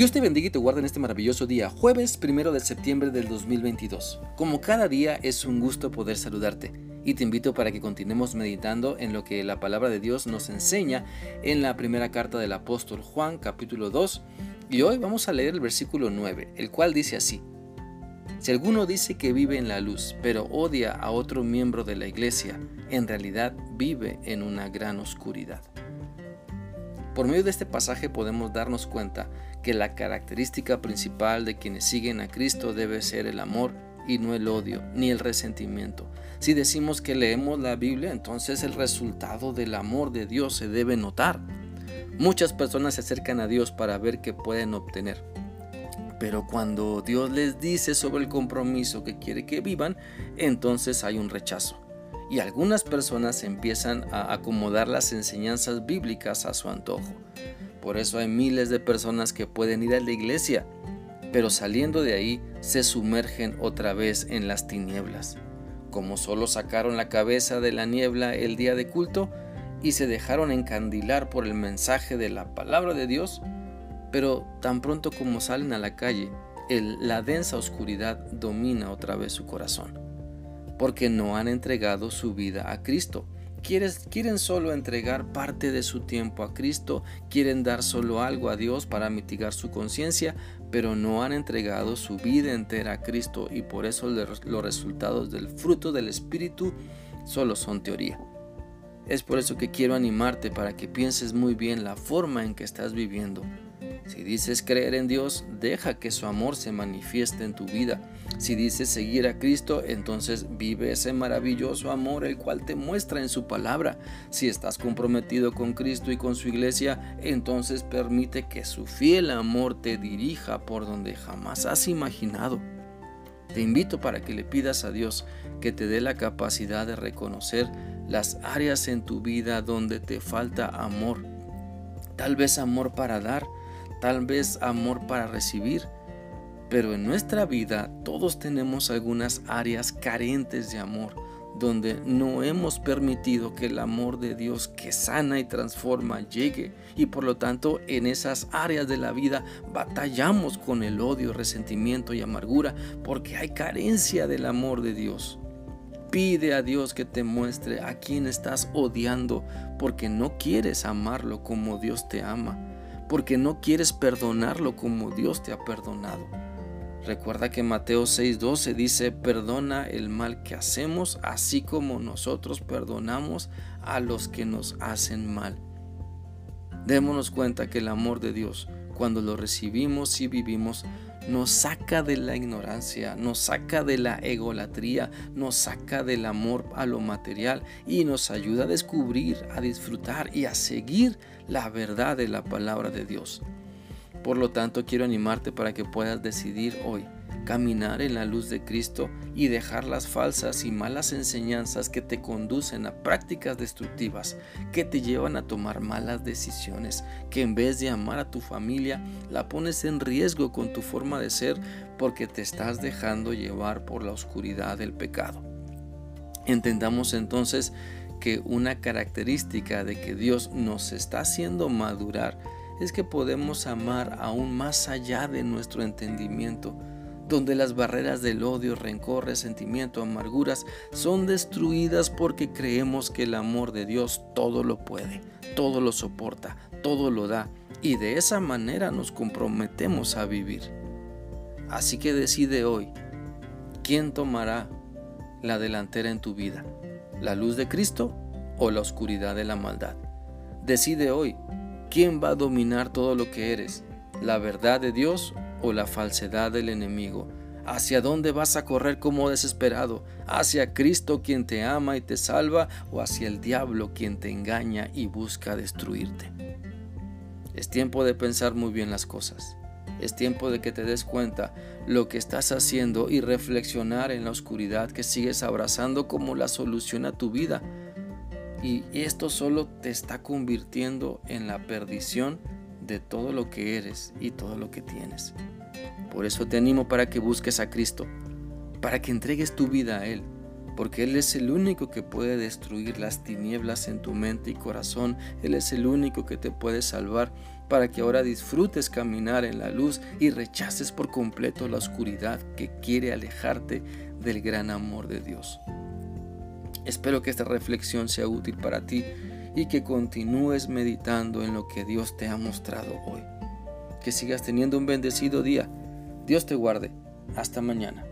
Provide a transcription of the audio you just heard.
Dios te bendiga y te guarde en este maravilloso día, jueves primero de septiembre del 2022. Como cada día es un gusto poder saludarte y te invito para que continuemos meditando en lo que la palabra de Dios nos enseña en la primera carta del apóstol Juan capítulo 2 y hoy vamos a leer el versículo 9, el cual dice así. Si alguno dice que vive en la luz, pero odia a otro miembro de la iglesia, en realidad vive en una gran oscuridad. Por medio de este pasaje podemos darnos cuenta que la característica principal de quienes siguen a Cristo debe ser el amor y no el odio ni el resentimiento. Si decimos que leemos la Biblia, entonces el resultado del amor de Dios se debe notar. Muchas personas se acercan a Dios para ver qué pueden obtener. Pero cuando Dios les dice sobre el compromiso que quiere que vivan, entonces hay un rechazo y algunas personas empiezan a acomodar las enseñanzas bíblicas a su antojo. Por eso hay miles de personas que pueden ir a la iglesia, pero saliendo de ahí se sumergen otra vez en las tinieblas. Como solo sacaron la cabeza de la niebla el día de culto y se dejaron encandilar por el mensaje de la palabra de Dios, pero tan pronto como salen a la calle, la densa oscuridad domina otra vez su corazón porque no han entregado su vida a Cristo. Quieren solo entregar parte de su tiempo a Cristo, quieren dar solo algo a Dios para mitigar su conciencia, pero no han entregado su vida entera a Cristo y por eso los resultados del fruto del Espíritu solo son teoría. Es por eso que quiero animarte para que pienses muy bien la forma en que estás viviendo si dices creer en Dios, deja que su amor se manifieste en tu vida. Si dices seguir a Cristo, entonces vive ese maravilloso amor el cual te muestra en su palabra. Si estás comprometido con Cristo y con su iglesia, entonces permite que su fiel amor te dirija por donde jamás has imaginado. Te invito para que le pidas a Dios que te dé la capacidad de reconocer las áreas en tu vida donde te falta amor. Tal vez amor para dar, tal vez amor para recibir, pero en nuestra vida todos tenemos algunas áreas carentes de amor, donde no hemos permitido que el amor de Dios que sana y transforma llegue y por lo tanto en esas áreas de la vida batallamos con el odio, resentimiento y amargura porque hay carencia del amor de Dios. Pide a Dios que te muestre a quien estás odiando porque no quieres amarlo como Dios te ama porque no quieres perdonarlo como Dios te ha perdonado. Recuerda que Mateo 6:12 dice, perdona el mal que hacemos, así como nosotros perdonamos a los que nos hacen mal. Démonos cuenta que el amor de Dios, cuando lo recibimos y vivimos, nos saca de la ignorancia, nos saca de la egolatría, nos saca del amor a lo material y nos ayuda a descubrir, a disfrutar y a seguir la verdad de la palabra de Dios. Por lo tanto, quiero animarte para que puedas decidir hoy caminar en la luz de Cristo y dejar las falsas y malas enseñanzas que te conducen a prácticas destructivas, que te llevan a tomar malas decisiones, que en vez de amar a tu familia, la pones en riesgo con tu forma de ser porque te estás dejando llevar por la oscuridad del pecado. Entendamos entonces que una característica de que Dios nos está haciendo madurar es que podemos amar aún más allá de nuestro entendimiento, donde las barreras del odio, rencor, resentimiento, amarguras son destruidas porque creemos que el amor de Dios todo lo puede, todo lo soporta, todo lo da, y de esa manera nos comprometemos a vivir. Así que decide hoy, ¿quién tomará la delantera en tu vida? ¿La luz de Cristo o la oscuridad de la maldad? Decide hoy, ¿quién va a dominar todo lo que eres? ¿La verdad de Dios o la falsedad del enemigo? ¿Hacia dónde vas a correr como desesperado? ¿Hacia Cristo quien te ama y te salva o hacia el diablo quien te engaña y busca destruirte? Es tiempo de pensar muy bien las cosas. Es tiempo de que te des cuenta lo que estás haciendo y reflexionar en la oscuridad que sigues abrazando como la solución a tu vida. Y esto solo te está convirtiendo en la perdición de todo lo que eres y todo lo que tienes. Por eso te animo para que busques a Cristo, para que entregues tu vida a Él, porque Él es el único que puede destruir las tinieblas en tu mente y corazón. Él es el único que te puede salvar para que ahora disfrutes caminar en la luz y rechaces por completo la oscuridad que quiere alejarte del gran amor de Dios. Espero que esta reflexión sea útil para ti y que continúes meditando en lo que Dios te ha mostrado hoy. Que sigas teniendo un bendecido día. Dios te guarde. Hasta mañana.